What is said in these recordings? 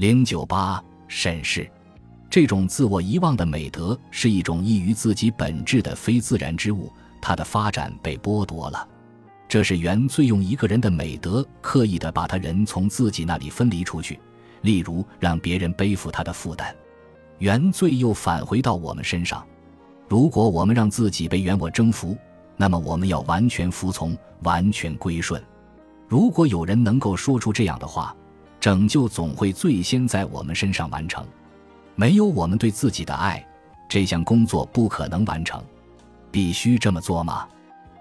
零九八审视，这种自我遗忘的美德是一种异于自己本质的非自然之物，它的发展被剥夺了。这是原罪用一个人的美德刻意的把他人从自己那里分离出去，例如让别人背负他的负担。原罪又返回到我们身上。如果我们让自己被原我征服，那么我们要完全服从，完全归顺。如果有人能够说出这样的话，拯救总会最先在我们身上完成。没有我们对自己的爱，这项工作不可能完成。必须这么做吗？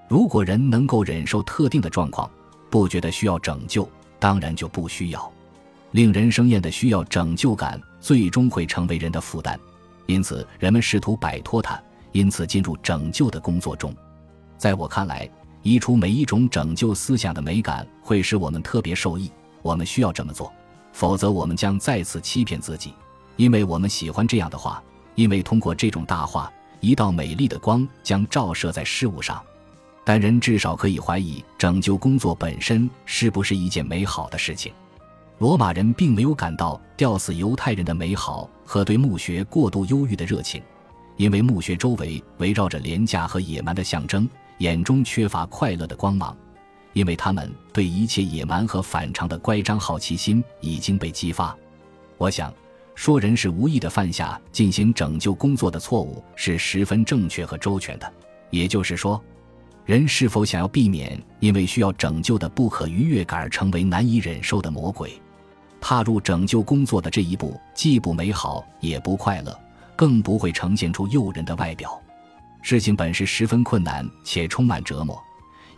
如果人能够忍受特定的状况，不觉得需要拯救，当然就不需要。令人生厌的需要拯救感，最终会成为人的负担，因此人们试图摆脱它，因此进入拯救的工作中。在我看来，移除每一种拯救思想的美感，会使我们特别受益。我们需要这么做，否则我们将再次欺骗自己，因为我们喜欢这样的话，因为通过这种大话，一道美丽的光将照射在事物上。但人至少可以怀疑拯救工作本身是不是一件美好的事情。罗马人并没有感到吊死犹太人的美好和对墓穴过度忧郁的热情，因为墓穴周围围绕着廉价和野蛮的象征，眼中缺乏快乐的光芒，因为他们对一切野蛮和反常的乖张好奇心已经被激发。我想，说人是无意的犯下进行拯救工作的错误是十分正确和周全的，也就是说。人是否想要避免因为需要拯救的不可逾越感而成为难以忍受的魔鬼？踏入拯救工作的这一步既不美好也不快乐，更不会呈现出诱人的外表。事情本是十分困难且充满折磨，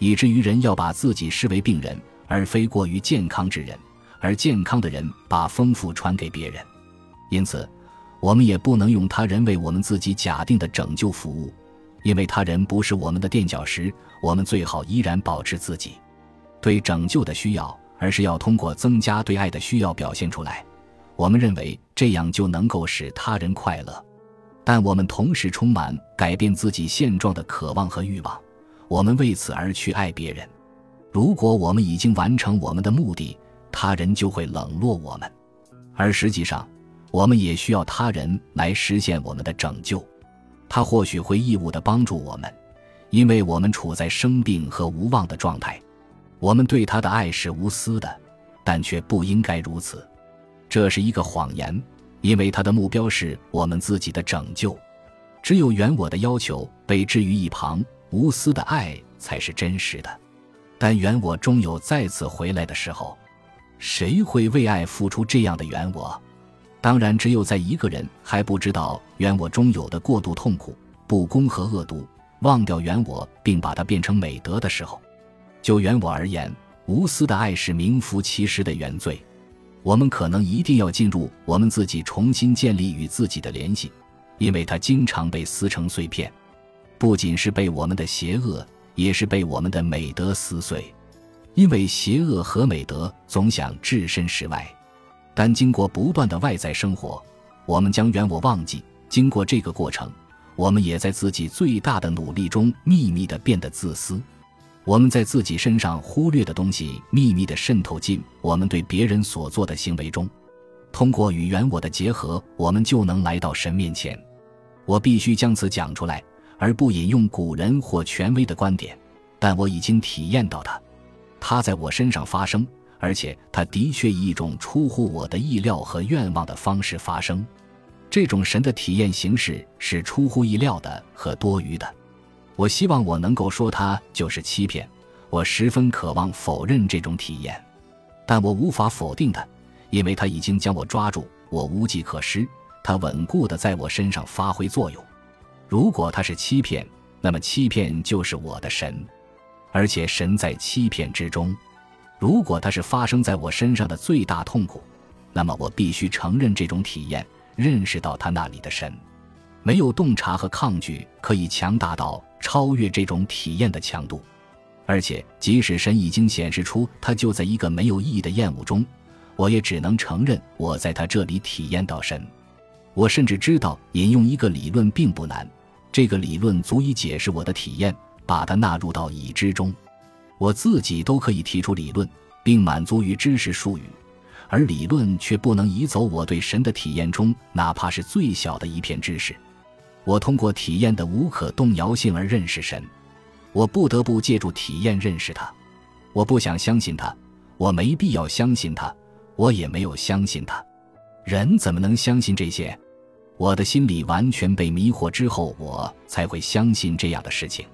以至于人要把自己视为病人，而非过于健康之人；而健康的人把丰富传给别人。因此，我们也不能用他人为我们自己假定的拯救服务。因为他人不是我们的垫脚石，我们最好依然保持自己对拯救的需要，而是要通过增加对爱的需要表现出来。我们认为这样就能够使他人快乐，但我们同时充满改变自己现状的渴望和欲望。我们为此而去爱别人。如果我们已经完成我们的目的，他人就会冷落我们，而实际上，我们也需要他人来实现我们的拯救。他或许会义务地帮助我们，因为我们处在生病和无望的状态。我们对他的爱是无私的，但却不应该如此。这是一个谎言，因为他的目标是我们自己的拯救。只有原我的要求被置于一旁，无私的爱才是真实的。但原我终有再次回来的时候，谁会为爱付出这样的原我？当然，只有在一个人还不知道原我中有的过度痛苦、不公和恶毒，忘掉原我并把它变成美德的时候，就原我而言，无私的爱是名副其实的原罪。我们可能一定要进入我们自己，重新建立与自己的联系，因为它经常被撕成碎片，不仅是被我们的邪恶，也是被我们的美德撕碎，因为邪恶和美德总想置身事外。但经过不断的外在生活，我们将原我忘记。经过这个过程，我们也在自己最大的努力中秘密的变得自私。我们在自己身上忽略的东西，秘密的渗透进我们对别人所做的行为中。通过与原我的结合，我们就能来到神面前。我必须将此讲出来，而不引用古人或权威的观点。但我已经体验到它，它在我身上发生。而且，它的确以一种出乎我的意料和愿望的方式发生。这种神的体验形式是出乎意料的和多余的。我希望我能够说它就是欺骗。我十分渴望否认这种体验，但我无法否定它，因为它已经将我抓住，我无计可施。它稳固的在我身上发挥作用。如果他是欺骗，那么欺骗就是我的神，而且神在欺骗之中。如果它是发生在我身上的最大痛苦，那么我必须承认这种体验，认识到他那里的神。没有洞察和抗拒可以强大到超越这种体验的强度。而且，即使神已经显示出他就在一个没有意义的厌恶中，我也只能承认我在他这里体验到神。我甚至知道引用一个理论并不难，这个理论足以解释我的体验，把它纳入到已知中。我自己都可以提出理论，并满足于知识术语，而理论却不能移走我对神的体验中哪怕是最小的一片知识。我通过体验的无可动摇性而认识神，我不得不借助体验认识他。我不想相信他，我没必要相信他，我也没有相信他。人怎么能相信这些？我的心里完全被迷惑之后，我才会相信这样的事情。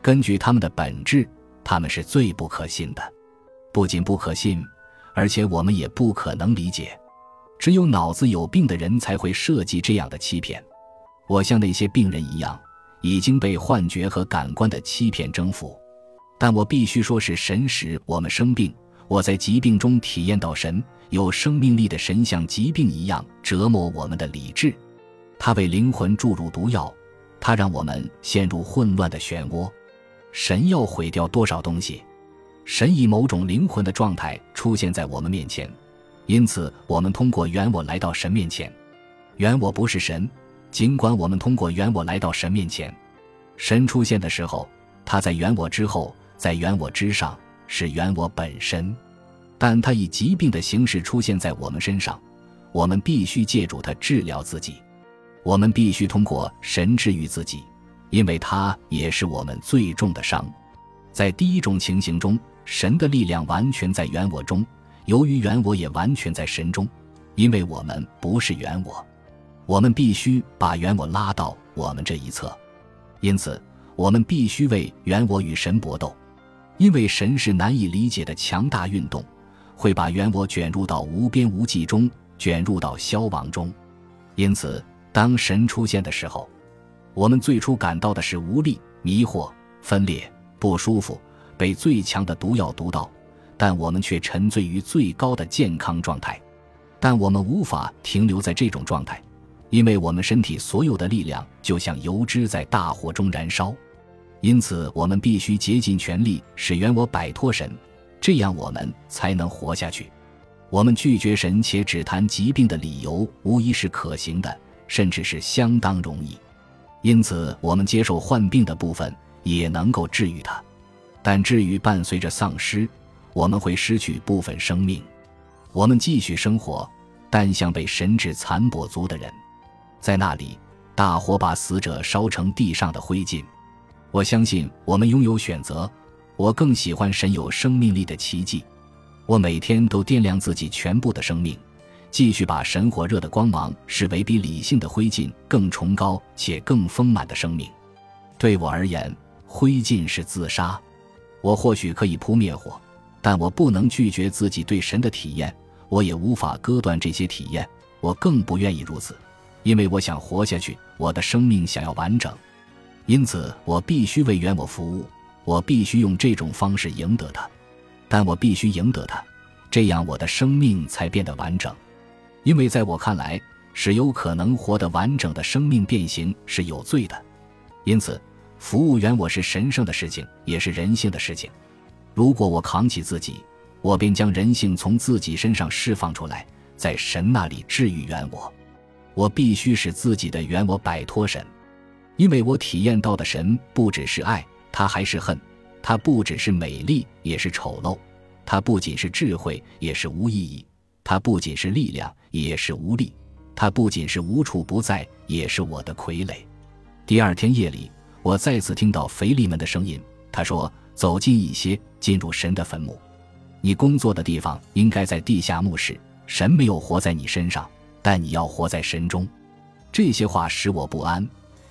根据他们的本质，他们是最不可信的。不仅不可信，而且我们也不可能理解。只有脑子有病的人才会设计这样的欺骗。我像那些病人一样，已经被幻觉和感官的欺骗征服。但我必须说是神使我们生病。我在疾病中体验到神有生命力的神像疾病一样折磨我们的理智。他为灵魂注入毒药，他让我们陷入混乱的漩涡。神要毁掉多少东西？神以某种灵魂的状态出现在我们面前，因此我们通过原我来到神面前。原我不是神，尽管我们通过原我来到神面前。神出现的时候，他在原我之后，在原我之上，是原我本身。但他以疾病的形式出现在我们身上，我们必须借助他治疗自己。我们必须通过神治愈自己。因为它也是我们最重的伤，在第一种情形中，神的力量完全在原我中；由于原我也完全在神中，因为我们不是原我，我们必须把原我拉到我们这一侧。因此，我们必须为原我与神搏斗，因为神是难以理解的强大运动，会把原我卷入到无边无际中，卷入到消亡中。因此，当神出现的时候。我们最初感到的是无力、迷惑、分裂、不舒服，被最强的毒药毒到，但我们却沉醉于最高的健康状态。但我们无法停留在这种状态，因为我们身体所有的力量就像油脂在大火中燃烧。因此，我们必须竭尽全力使原我摆脱神，这样我们才能活下去。我们拒绝神且只谈疾病的理由，无疑是可行的，甚至是相当容易。因此，我们接受患病的部分也能够治愈它，但治愈伴随着丧失，我们会失去部分生命。我们继续生活，但像被神指残跛足的人，在那里，大火把死者烧成地上的灰烬。我相信我们拥有选择。我更喜欢神有生命力的奇迹。我每天都掂量自己全部的生命。继续把神火热的光芒视为比理性的灰烬更崇高且更丰满的生命。对我而言，灰烬是自杀。我或许可以扑灭火，但我不能拒绝自己对神的体验。我也无法割断这些体验。我更不愿意如此，因为我想活下去。我的生命想要完整，因此我必须为原我服务。我必须用这种方式赢得它，但我必须赢得它，这样我的生命才变得完整。因为在我看来，使有可能活得完整的生命变形是有罪的，因此，服务员我是神圣的事情，也是人性的事情。如果我扛起自己，我便将人性从自己身上释放出来，在神那里治愈原我。我必须使自己的原我摆脱神，因为我体验到的神不只是爱，他还是恨；他不只是美丽，也是丑陋；他不仅是智慧，也是无意义。它不仅是力量，也是无力；它不仅是无处不在，也是我的傀儡。第二天夜里，我再次听到腓力门的声音。他说：“走近一些，进入神的坟墓。你工作的地方应该在地下墓室。神没有活在你身上，但你要活在神中。”这些话使我不安，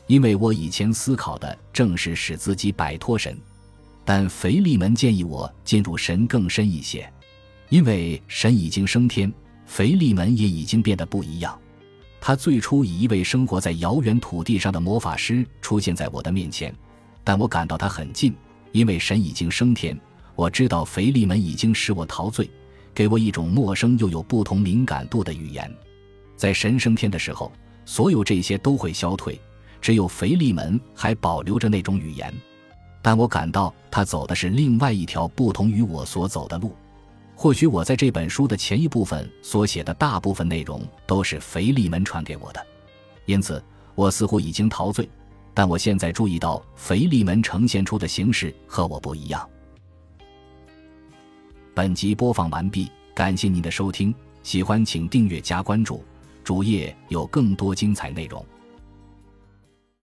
因为我以前思考的正是使自己摆脱神。但腓力门建议我进入神更深一些。因为神已经升天，腓力门也已经变得不一样。他最初以一位生活在遥远土地上的魔法师出现在我的面前，但我感到他很近，因为神已经升天。我知道腓力门已经使我陶醉，给我一种陌生又有不同敏感度的语言。在神升天的时候，所有这些都会消退，只有腓力门还保留着那种语言。但我感到他走的是另外一条不同于我所走的路。或许我在这本书的前一部分所写的大部分内容都是腓利门传给我的，因此我似乎已经陶醉。但我现在注意到腓利门呈现出的形式和我不一样。本集播放完毕，感谢您的收听，喜欢请订阅加关注，主页有更多精彩内容。